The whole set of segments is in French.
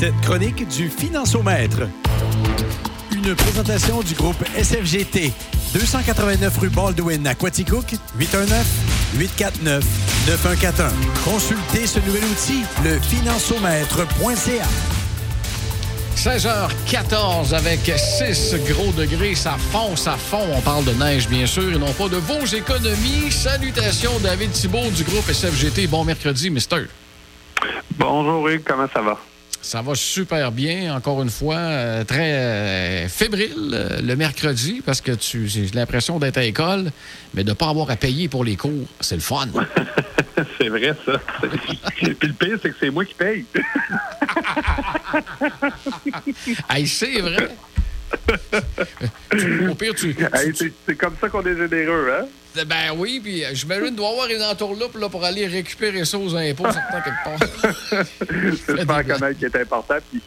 cette chronique du Financiomètre. Une présentation du groupe SFGT. 289 rue Baldwin à Quaticook, 819-849-9141. Consultez ce nouvel outil, le financiomètre.ca. 16h14 avec 6 gros degrés. Ça fond, ça fond. On parle de neige, bien sûr, et non pas de vos économies. Salutations, David Thibault du groupe SFGT. Bon mercredi, Mister. Bonjour, Hugues. Comment ça va? Ça va super bien, encore une fois, euh, très euh, fébrile euh, le mercredi parce que tu j'ai l'impression d'être à l'école, mais de ne pas avoir à payer pour les cours. C'est le fun. c'est vrai, ça. Puis le pire, c'est que c'est moi qui paye. hey, c'est vrai. Au pire, tu. Hey, c'est- c'est comme ça qu'on est généreux, hein? Ben oui, puis euh, j'imagine doit avoir une entourloupe là, pour aller récupérer ça aux impôts, certain, quelque part. c'est faire connaître qui est important. Puis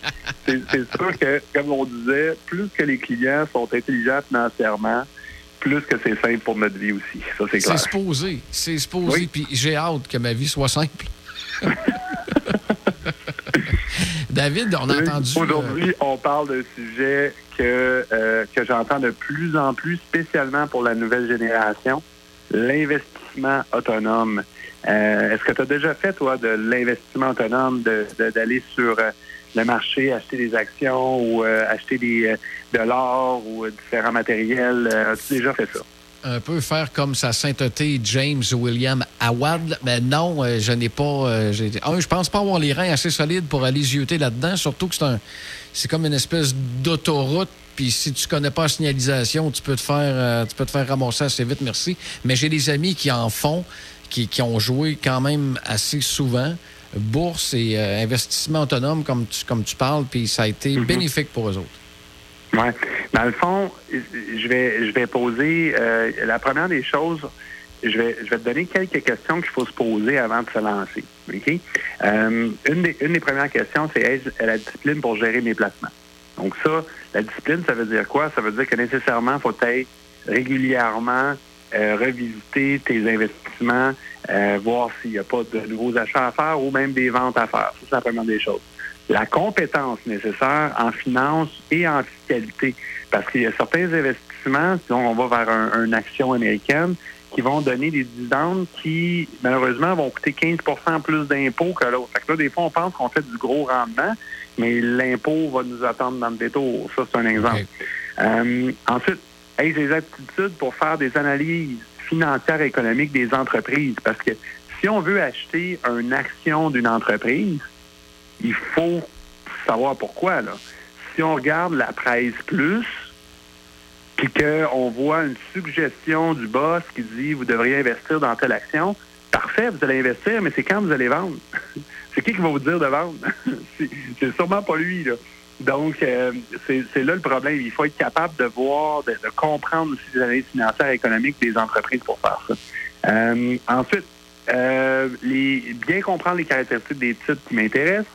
c'est c'est sûr que, comme on disait, plus que les clients sont intelligents financièrement, plus que c'est simple pour notre vie aussi. Ça, c'est clair. C'est supposé. C'est supposé. Puis j'ai hâte que ma vie soit simple. David, on a entendu. euh, Aujourd'hui, on parle d'un sujet que, euh, que j'entends de plus en plus, spécialement pour la nouvelle génération, l'investissement autonome. Euh, Est-ce que tu as déjà fait, toi, de l'investissement autonome, de- de- d'aller sur euh, le marché, acheter des actions ou euh, acheter des, de l'or ou différents matériels? As-tu déjà fait ça? Un peu faire comme sa sainteté James William Awad. Mais non, euh, je n'ai pas. euh, j'ai- un, je pense pas avoir les reins assez solides pour aller zioter là-dedans, surtout que c'est un. C'est comme une espèce d'autoroute. Puis si tu connais pas la signalisation, tu peux te faire, euh, tu peux te faire ramasser assez vite, merci. Mais j'ai des amis qui en font, qui, qui ont joué quand même assez souvent. Bourse et euh, investissement autonome, comme tu, comme tu parles, puis ça a été bénéfique pour eux autres. Oui. Dans le fond, je vais, je vais poser euh, la première des choses. Je vais, je vais te donner quelques questions qu'il faut se poser avant de se lancer. Euh, une, des, une des premières questions, c'est ai-je la discipline pour gérer mes placements? Donc, ça, la discipline, ça veut dire quoi? Ça veut dire que nécessairement, il faut être régulièrement euh, revisiter tes investissements, voir s'il n'y a pas de nouveaux achats à faire ou même des ventes à faire. Ça, c'est la première des choses la compétence nécessaire en finance et en fiscalité. Parce qu'il y a certains investissements, si on va vers un- une action américaine, qui vont donner des dividendes qui, malheureusement, vont coûter 15% plus d'impôts que l'autre. Fait que là, des fois, on pense qu'on fait du gros rendement, mais l'impôt va nous attendre dans le détour. Ça, c'est un exemple. Euh, ensuite, ai-je des aptitudes pour faire des analyses financières et économiques des entreprises? Parce que si on veut acheter une action d'une entreprise, il faut savoir pourquoi. Là. Si on regarde la presse plus, puis qu'on voit une suggestion du boss qui dit vous devriez investir dans telle action, parfait, vous allez investir, mais c'est quand vous allez vendre? c'est qui qui va vous dire de vendre? c'est sûrement pas lui. Là. Donc, euh, c'est là le problème. Il faut être capable de voir, de, de comprendre aussi les analyses financières et économiques des entreprises pour faire ça. Euh, ensuite, euh, les, bien comprendre les caractéristiques des titres qui m'intéressent,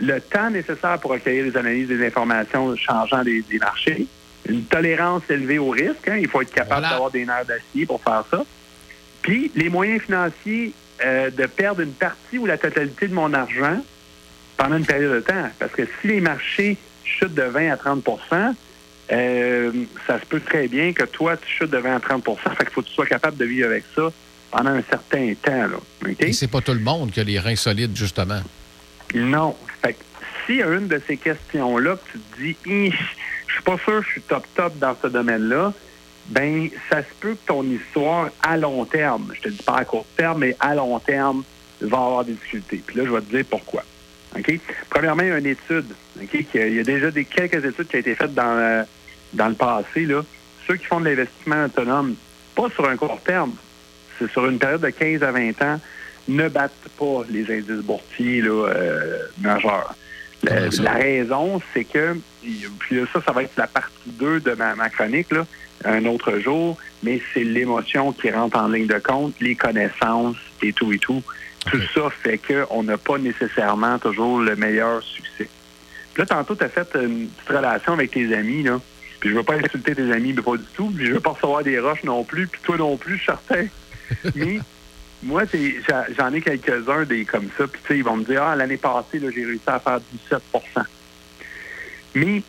le temps nécessaire pour recueillir les analyses des informations changeant des, des marchés, une tolérance élevée au risque. hein, il faut être capable Voilà. d'avoir des nerfs d'acier pour faire ça. Puis, les moyens financiers euh, de perdre une partie ou la totalité de mon argent pendant une période de temps. Parce que si les marchés chutent de 20 à 30% euh, ça se peut très bien que toi, tu chutes de 20 à 30% Fait qu'il faut que tu sois capable de vivre avec ça pendant un certain temps. Là, OK? Et c'est pas tout le monde qui a les reins solides, justement. Non. Fait que s'il y a une de ces questions-là que tu te dis, je suis pas sûr que je suis top top dans ce domaine-là, ben ça se peut que ton histoire à long terme, je te dis pas à court terme, mais à long terme, va avoir des difficultés. Puis là, je vais te dire pourquoi. Premièrement, il y a une étude. OK? qui a- Il y a déjà des, quelques études qui ont été faites dans, euh, dans le passé. Là. Ceux qui font de l'investissement autonome, pas sur un court terme, c'est sur une période de 15 à 20 ans, ne battent pas les indices boursiers euh, majeurs. La, ça? la raison, c'est que, puis là, ça, ça va être la partie 2 de ma, ma chronique, là, un autre jour, mais c'est l'émotion qui rentre en ligne de compte, les connaissances et tout et tout. Tout ça fait qu'on n'a pas nécessairement toujours le meilleur succès. Puis là, tantôt, tu as fait une petite relation avec tes amis, là. Puis je veux pas insulter tes amis, mais pas du tout. Puis je veux pas recevoir des roches non plus, puis toi non plus, je suis certain. mais moi, j'en ai quelques-uns des comme ça. Puis, tu sais, ils vont me dire, ah, l'année passée, j'ai réussi à faire 17% Mais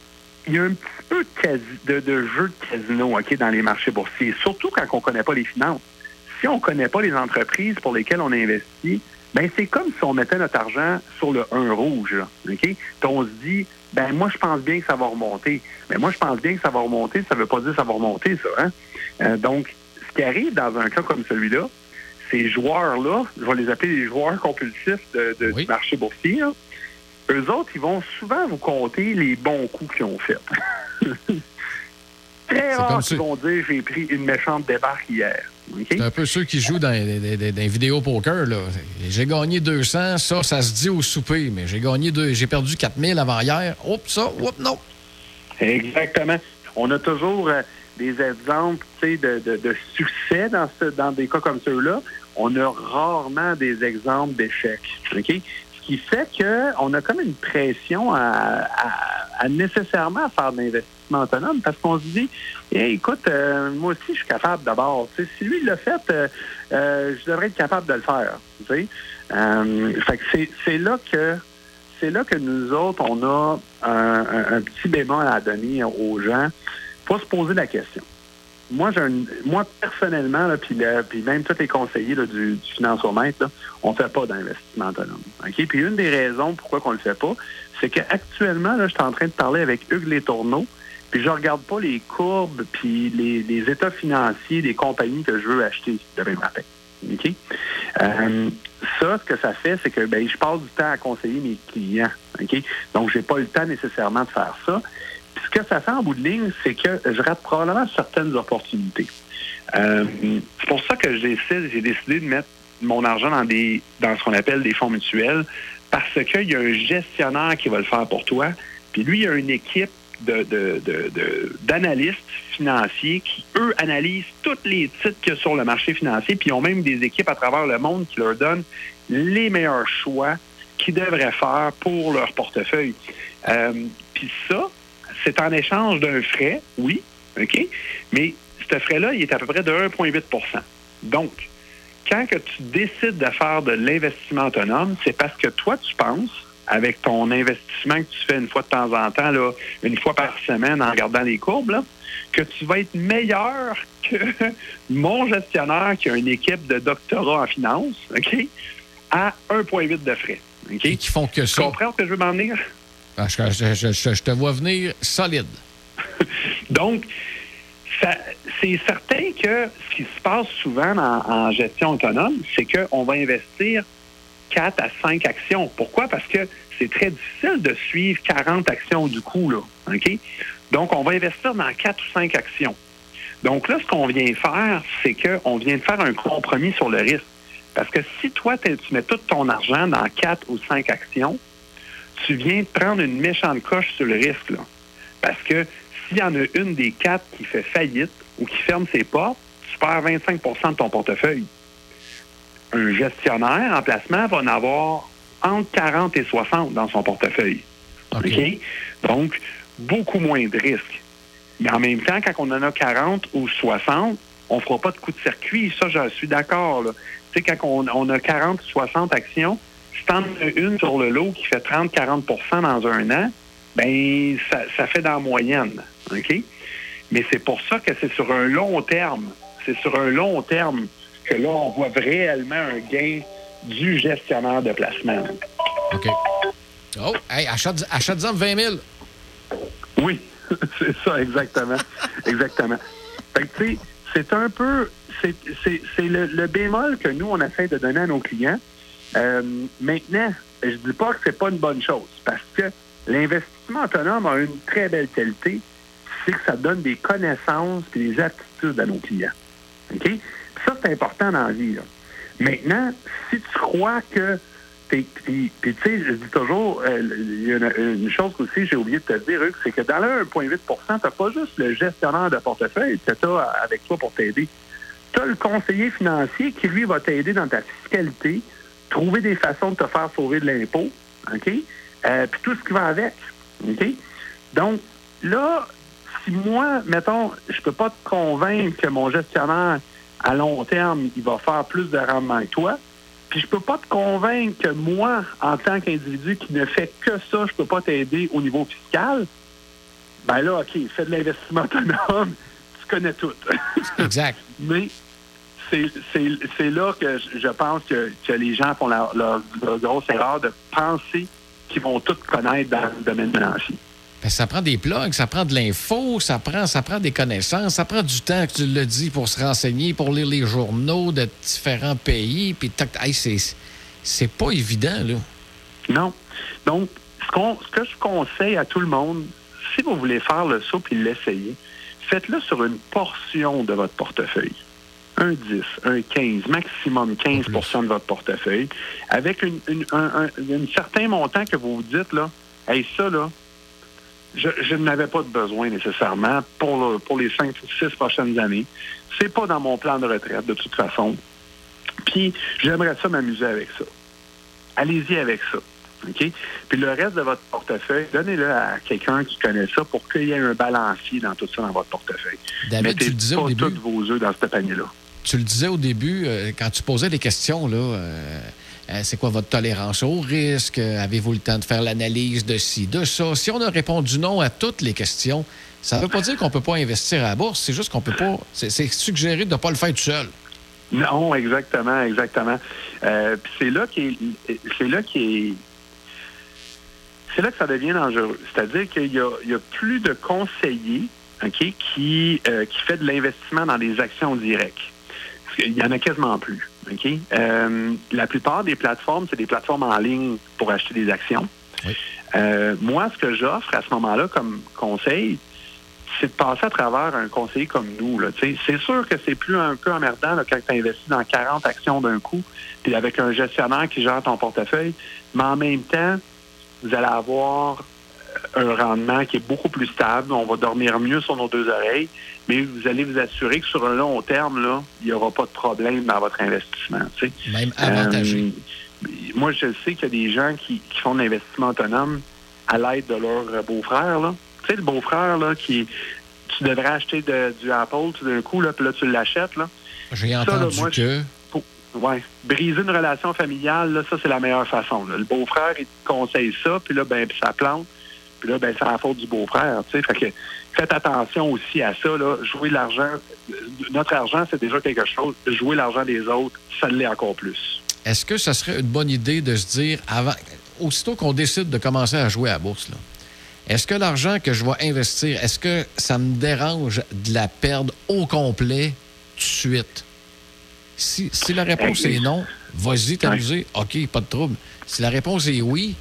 il y a un petit peu de, jeu de casino OK, dans les marchés boursiers, surtout quand on ne connaît pas les finances. Si on ne connaît pas les entreprises pour lesquelles on investit, ben c'est comme si on mettait notre argent sur le 1 rouge. OK? Puis on se dit, ben moi, je pense bien que ça va remonter. Mais moi, je pense bien que ça va remonter, ça ne veut pas dire que ça va remonter, ça. Hein? Euh, donc, ce qui arrive dans un cas comme celui-là, ces joueurs-là, je vais les appeler les joueurs compulsifs de, du marché boursier, eux autres, ils vont souvent vous compter les bons coups qu'ils ont faits. Très rare qu'ils vont dire j'ai pris une méchante débarque hier. C'est un peu ceux qui jouent dans des vidéos poker. J'ai gagné 200, ça, ça se dit au souper, mais j'ai gagné deux, j'ai perdu 4000 avant hier. Oups, ça, oups, non. Exactement. On a toujours euh, des exemples de, de, de, succès dans, ce, dans des cas comme ceux-là. On a rarement des exemples d'échecs. Ce qui fait qu'on a comme une pression à, nécessairement faire de l'investissement autonome parce qu'on se dit, écoute, euh, moi aussi, je suis capable d'abord. Si lui, l'a fait, euh, euh, je devrais être capable de le faire. c'est là que c'est là que nous autres, on a un, petit bémol à donner aux gens. Faut se poser la question moi, j'ai moi personnellement, puis, même tous les conseillers du, du financiomètre, on ne fait pas d'investissement autonome. OK? Puis une des raisons pourquoi on ne le fait pas, c'est qu'actuellement, je suis en train de parler avec Hugues Les Tourneaux, puis je regarde pas les courbes puis les, les, états financiers des compagnies que je veux acheter demain matin. OK? Euh, ça, ce que ça fait, c'est que ben, je passe du temps à conseiller mes clients. OK? Donc, j'ai pas le temps nécessairement de faire ça ce que ça fait en bout de ligne, c'est que je rate probablement certaines opportunités. Euh, c'est pour ça que j'ai décidé de mettre mon argent dans des dans ce qu'on appelle des fonds mutuels, parce qu'il y a un gestionnaire qui va le faire pour toi, puis lui, il y a une équipe d'analystes financiers qui, eux, analysent tous les titres qu'il y a sur le marché financier, puis ils ont même des équipes à travers le monde qui leur donnent les meilleurs choix qu'ils devraient faire pour leur portefeuille. Euh, puis ça, c'est en échange d'un frais, oui, OK, mais ce frais-là, il est à peu près de 1,8% Donc, quand que tu décides de faire de l'investissement autonome, c'est parce que toi, tu penses, avec ton investissement que tu fais une fois de temps en temps, là, une fois par semaine en regardant les courbes, que tu vas être meilleur que mon gestionnaire qui a une équipe de doctorat en finance, OK, à 1,8 de frais. OK? qui font que ça. Tu comprends ce que je veux m'en venir? Ah, je, te vois venir solide. Donc, c'est certain que ce qui se passe souvent en, gestion autonome, c'est qu'on va investir 4 à 5 actions. Pourquoi? Parce que c'est très difficile de suivre 40 actions du coup. Là? Donc, on va investir dans 4 ou 5 actions. Donc là, ce qu'on vient faire, c'est qu'on vient de faire un compromis sur le risque. Parce que si toi, tu mets tout ton argent dans 4 ou 5 actions, tu viens prendre une méchante coche sur le risque. Là. Parce que s'il y en a une des quatre qui fait faillite ou qui ferme ses portes, tu perds 25% de ton portefeuille. Un gestionnaire en placement va en avoir entre 40 et 60 dans son portefeuille. OK? Donc, beaucoup moins de risques. Mais en même temps, quand on en a 40 ou 60, on ne fera pas de coup de circuit. Ça, je suis d'accord. Tu sais, quand on, on a 40 ou 60 actions, si tu en as une sur le lot qui fait 30-40% dans un an, ben ça, fait dans la moyenne. OK? Mais c'est pour ça que c'est sur un long terme. C'est sur un long terme que là, on voit réellement un gain du gestionnaire de placement. OK. Oh, hey, achète-en 20 000. Oui, c'est ça, exactement. exactement. Fait que, tu sais, c'est un peu. C'est le, le bémol que nous, on essaie de donner à nos clients. Euh, maintenant, je dis pas que c'est pas une bonne chose parce que l'investissement autonome a une très belle qualité, c'est que ça donne des connaissances et des aptitudes à nos clients. OK? ça, c'est important dans la vie. Maintenant, si tu crois que puis, tu sais, je dis toujours, euh, il y a une, chose aussi, j'ai oublié de te dire, c'est que dans le 1,8% tu n'as pas juste le gestionnaire de portefeuille que tu avec toi pour t'aider. Tu as le conseiller financier qui, lui, va t'aider dans ta fiscalité, trouver des façons de te faire sauver de l'impôt, OK? Euh, puis tout ce qui va avec, OK? Donc, là, si moi, mettons, je peux pas te convaincre que mon gestionnaire à long terme, il va faire plus de rendement que toi. Puis je peux pas te convaincre que moi, en tant qu'individu qui ne fait que ça, je peux pas t'aider au niveau fiscal. Ben là, OK, fais de l'investissement autonome, tu connais tout. exact. Mais c'est là que je pense que, les gens font leur, grosse erreur de penser qu'ils vont tout connaître dans le domaine financier. Ben, ça prend des plugs, ça prend de l'info, ça prend, ça prend des connaissances, ça prend du temps, que tu le dis, pour se renseigner, pour lire les journaux de différents pays. Puis, c'est pas évident, là. Non. Donc, ce, ce, que je conseille à tout le monde, si vous voulez faire le saut et l'essayer, faites-le sur une portion de votre portefeuille un 10, un 15, maximum 15% de votre portefeuille, avec une, un, certain montant que vous vous dites, là, hey, ça, là, je, n'avais pas de besoin nécessairement pour, pour les 5 ou 6 prochaines années. C'est pas dans mon plan de retraite, de toute façon. Puis, j'aimerais ça m'amuser avec ça. Allez-y avec ça. OK? Puis le reste de votre portefeuille, donnez-le à quelqu'un qui connaît ça pour qu'il y ait un balancier dans tout ça dans votre portefeuille. David, tu disais pas tous vos œufs dans ce panier-là tu le disais au début, euh, quand tu posais des questions, là, euh, euh, c'est quoi votre tolérance au risque? Avez-vous le temps de faire l'analyse de ci, de ça? Si on a répondu non à toutes les questions, ça ne veut pas dire qu'on ne peut pas investir à la bourse, c'est juste qu'on peut pas. C'est suggéré de ne pas le faire tout seul. Non, exactement, exactement. c'est là qui c'est là c'est là que ça devient dangereux. C'est-à-dire qu'il y, a, plus de conseillers qui, qui fait de l'investissement dans des actions directes il y en a quasiment plus. Euh, la plupart des plateformes, c'est des plateformes en ligne pour acheter des actions. Euh, moi, ce que j'offre à ce moment-là comme conseil, c'est de passer à travers un conseiller comme nous. C'est sûr que c'est plus un peu emmerdant quand tu investis dans 40 actions d'un coup, puis avec un gestionnaire qui gère ton portefeuille, mais en même temps, vous allez avoir un rendement qui est beaucoup plus stable. On va dormir mieux sur nos deux oreilles, mais vous allez vous assurer que sur un long terme, là, il n'y aura pas de problème dans votre investissement. Même avantagé. Euh, moi, je sais qu'il y a des gens qui, font de l'investissement autonome à l'aide de leur beau-frère. Tu sais, le beau-frère là, qui tu devrais acheter du Apple tout d'un coup, là, puis là, tu l'achètes. Là. J'ai entendu que... Oui. Briser une relation familiale, là, ça, c'est la meilleure façon. Le beau-frère, il te conseille ça, puis là, ben, ça plante. Puis là, ben, c'est la faute du beau-frère. Fait que faites attention aussi à ça. Là. Jouer l'argent, notre argent, c'est déjà quelque chose. Jouer l'argent des autres, ça l'est encore plus. Est-ce que ça serait une bonne idée de se dire, avant, aussitôt qu'on décide de commencer à jouer à la bourse, est-ce que l'argent que je vais investir, est-ce que ça me dérange de la perdre au complet tout de suite? Si, si la réponse est non, vas-y t'amuser. OK, pas de trouble. Si la réponse est oui,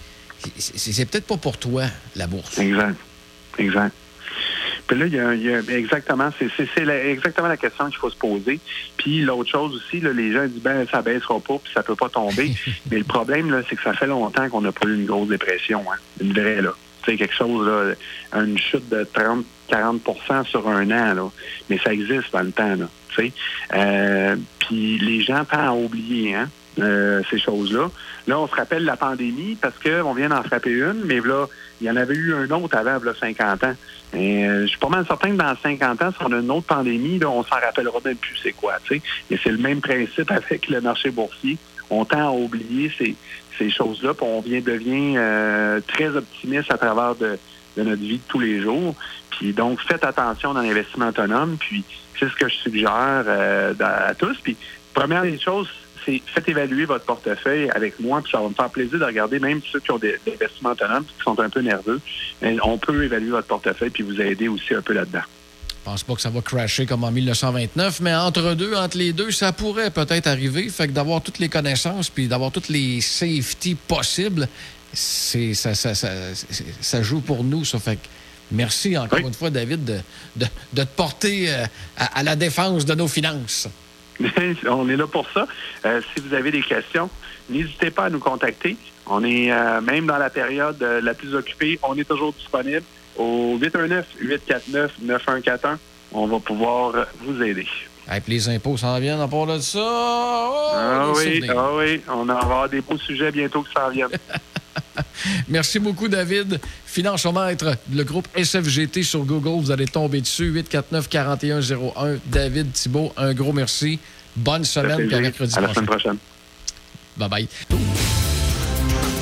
c'est peut-être pas pour toi, la bourse. Exact. Exact. Puis là, il y a, exactement, c'est exactement la question qu'il faut se poser. Puis l'autre chose aussi, les gens disent ben ça baissera pas, puis ça peut pas tomber. Mais le problème, là, c'est que ça fait longtemps qu'on n'a pas eu une grosse dépression, hein. Une vraie, là. C'est quelque chose, là, une chute de 30 40 sur un an, là. Mais ça existe dans le temps, là. Euh, puis les gens tendent à oublier, hein? Euh, ces choses-là. Là, on se rappelle la pandémie parce qu'on vient d'en frapper une, mais là, il y en avait eu un autre avant, là, 50 ans. Euh, je suis pas mal certain que dans 50 ans, si on a une autre pandémie, là, on s'en rappellera même plus c'est quoi. Et c'est le même principe avec le marché boursier. On tend à oublier ces, choses-là, puis on vient devient euh, très optimiste à travers de notre vie de tous les jours. Puis donc, faites attention dans l'investissement autonome, puis c'est ce que je suggère à tous. Puis, première des choses, c'est faites évaluer votre portefeuille avec moi, puis ça va me faire plaisir de regarder, même ceux qui ont des, investissements autonomes, qui sont un peu nerveux. on peut évaluer votre portefeuille puis vous aider aussi un peu là-dedans. Je pense pas que ça va crasher comme en 1929, mais entre deux, entre les deux, ça pourrait peut-être arriver. Fait que d'avoir toutes les connaissantes puis d'avoir toutes les safety possibles, c'est ça, ça, ça, joue pour nous. Ça fait que merci encore une fois, David, de, de, te porter euh, à la défense de nos finances. on est là pour ça. Euh, si vous avez des questions, n'hésitez pas à nous contacter. On est euh, même dans la période euh, la plus occupée, on est toujours disponible au 819-849-9141. On va pouvoir vous aider. Et puis les impôts s'en viennent à part de ça. Oh, ah, oui, souvenirs. ah oui, on va avoir des beaux sujets bientôt qui s'en viennent. Merci beaucoup, David. Financiomètre, le groupe SFGT sur Google, vous allez tomber dessus. 849-4101. David Thibault, un gros merci. Bonne semaine, puis à mercredi à la semaine prochaine. Bye-bye.